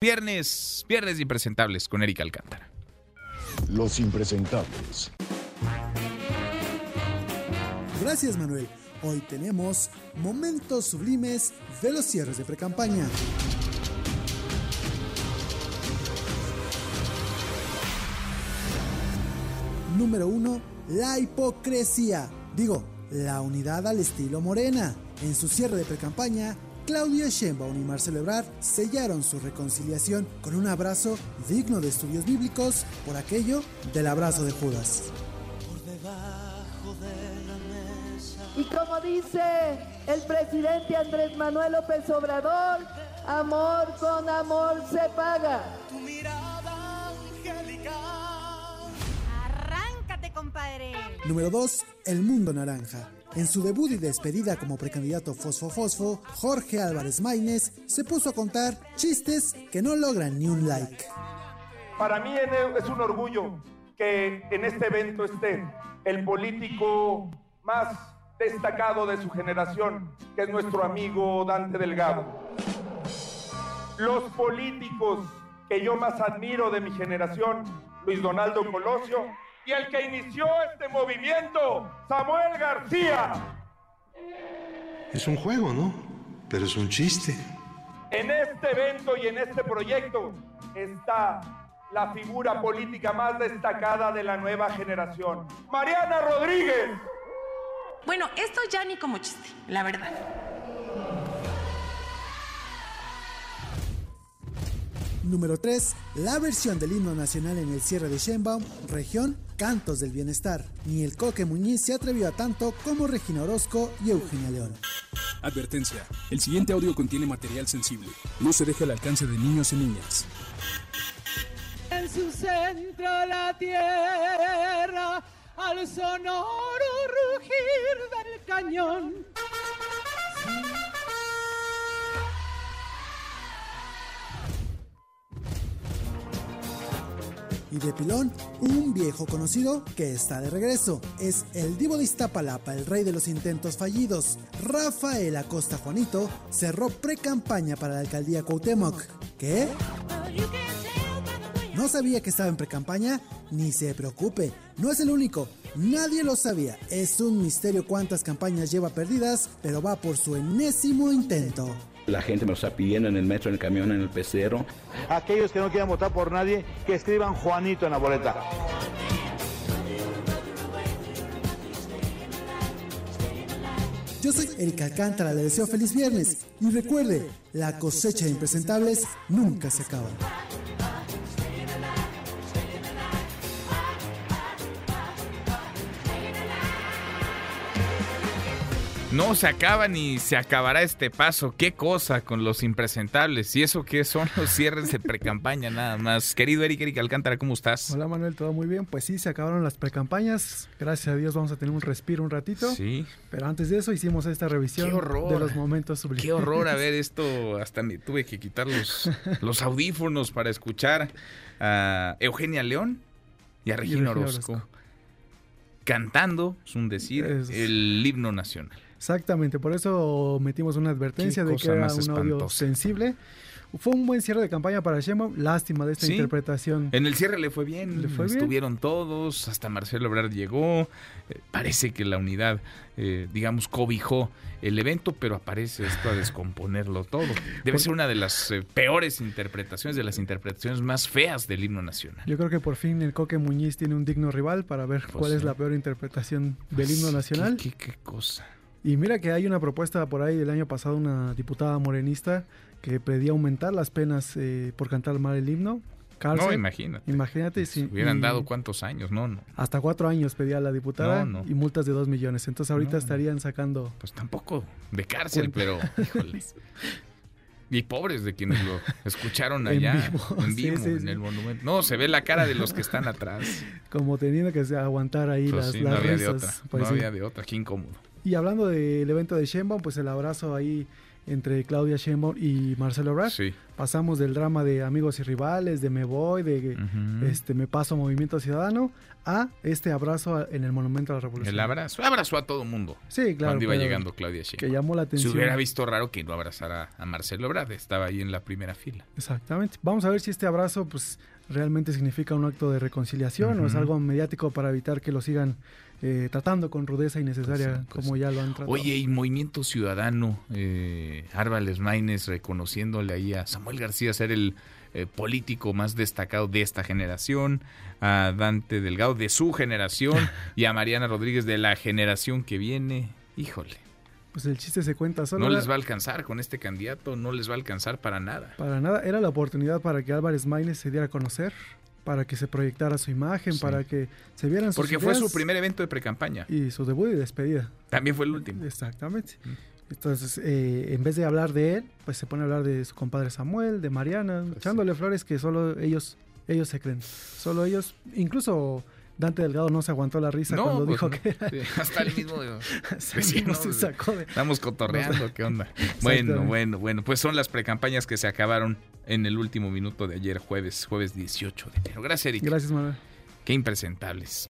Viernes, viernes impresentables con Erika Alcántara. Los impresentables. Gracias Manuel. Hoy tenemos momentos sublimes de los cierres de precampaña. Número 1. La hipocresía. Digo, la unidad al estilo morena. En su cierre de precampaña, Claudia Sheinbaum y Marcelo Ebrard sellaron su reconciliación con un abrazo digno de estudios bíblicos por aquello del abrazo de Judas. Y como dice el presidente Andrés Manuel López Obrador, amor con amor se paga. Tu mirada angelical. Arráncate, compadre. Número 2. El Mundo Naranja. En su debut y despedida como precandidato Fosfo Fosfo, Jorge Álvarez Maínez se puso a contar chistes que no logran ni un like. Para mí es un orgullo que en este evento esté el político más destacado de su generación, que es nuestro amigo Dante Delgado. Los políticos que yo más admiro de mi generación, Luis Donaldo Colosio, y el que inició este movimiento, Samuel García. Es un juego, ¿no? Pero es un chiste. En este evento y en este proyecto está la figura política más destacada de la nueva generación, Mariana Rodríguez. Bueno, esto ya ni como chiste, la verdad. Número 3. La versión del himno nacional en el cierre de Sheinbaum, región Cantos del Bienestar. Ni el Coque Muñiz se atrevió a tanto como Regina Orozco y Eugenia León. Advertencia. El siguiente audio contiene material sensible. No se deje al alcance de niños y niñas. En su centro la tierra, al sonoro rugir del cañón. Y de pilón, un viejo conocido que está de regreso. Es el divo de Iztapalapa, el rey de los intentos fallidos. Rafael Acosta Juanito cerró pre-campaña para la alcaldía Cuauhtémoc. ¿Qué? ¿No sabía que estaba en pre-campaña? Ni se preocupe, no es el único. Nadie lo sabía. Es un misterio cuántas campañas lleva perdidas, pero va por su enésimo intento. La gente me lo está pidiendo en el metro, en el camión, en el pecero. Aquellos que no quieran votar por nadie, que escriban Juanito en la boleta. Yo soy Erika Alcántara, le deseo feliz viernes y recuerde, la cosecha de impresentables nunca se acaba. No se acaba ni se acabará este paso. Qué cosa con los impresentables. Y eso que son los cierres de precampaña nada más. Querido Eric, Eric Alcántara, ¿cómo estás? Hola Manuel, todo muy bien. Pues sí, se acabaron las precampañas. Gracias a Dios vamos a tener un respiro un ratito. Sí. Pero antes de eso hicimos esta revisión de los momentos sublimes. Qué horror a ver esto. Hasta me tuve que quitar los, los audífonos para escuchar a Eugenia León y a Regina Orozco. Cantando, es un decir, es... el himno nacional. Exactamente, por eso metimos una advertencia de que era un audio sensible. Fue un buen cierre de campaña para Sheinbaum, lástima de esta ¿Sí? interpretación. En el cierre le fue bien, ¿Le fue estuvieron bien? todos, hasta Marcelo Ebrard llegó, eh, parece que la unidad, eh, digamos, cobijó el evento, pero aparece esto a descomponerlo todo. Debe Por... ser una de las eh, peores interpretaciones, de las interpretaciones más feas del himno nacional. Yo creo que por fin el Coque Muñiz tiene un digno rival para ver pues cuál sí. es la peor interpretación del himno nacional. ¿Qué, qué, qué cosa? Y mira que hay una propuesta por ahí del año pasado, una diputada morenista que pedía aumentar las penas eh, por cantar mal el himno. Cárcel. No, imagínate. Imagínate si hubieran dado cuántos años, no, no. Hasta cuatro años pedía la diputada no, no. y multas de dos millones. Entonces ahorita no, estarían sacando. Pues tampoco de cárcel, pero híjole. Y pobres de quienes lo escucharon allá en vivo, en, vivo, sí, sí, en sí. el monumento. No, se ve la cara de los que están atrás. Como teniendo que aguantar ahí pues las, las no había risas. de otra. Pues no había de otra, qué incómodo. Y hablando del evento de Sheinbaum, pues el abrazo ahí entre Claudia Sheinbaum y Marcelo Ebrard. Sí. Pasamos del drama de amigos y rivales, de me voy, de este me paso Movimiento Ciudadano, a este abrazo en el Monumento a la Revolución. El abrazo, abrazó a todo mundo. Sí, claro. Cuando iba llegando Claudia Que Sheinbaum. llamó la Se atención. hubiera visto raro que no abrazara a Marcelo Ebrard, estaba ahí en la primera fila. Exactamente. Vamos a ver si este abrazo pues realmente significa un acto de reconciliación o es algo mediático para evitar que lo sigan eh, tratando con rudeza innecesaria Pues sí, pues como sí. ya lo han tratado. Oye, y Movimiento Ciudadano, eh, Árvales Maínez reconociéndole ahí a Samuel García ser el eh, político más destacado de esta generación, a Dante Delgado de su generación y a Mariana Rodríguez de la generación que viene. Híjole, Pues el chiste se cuenta solo. no les va a alcanzar con este candidato, no les va a alcanzar para nada. Para nada, era la oportunidad para que Álvarez Maínez se diera a conocer, para que se proyectara su imagen, Sí. para que se vieran sus Porque fue su primer evento de precampaña. y su debut y despedida. También fue el último. Exactamente. Entonces, eh, en vez de hablar de él, pues se pone a hablar de su compadre Samuel, de Mariana, Pues echándole flores que solo ellos, ellos se creen. Solo ellos, incluso Dante Delgado no se aguantó la risa cuando pues dijo no. que era. Sí, hasta el mismo Sí, no se sacó de- Estamos cotorreando, ¿qué onda? Bueno, bueno, bueno, pues son las precampañas que se acabaron en el último minuto de ayer, jueves, jueves 18 de enero. Gracias, Eric. Gracias, Manuel. Qué impresentables.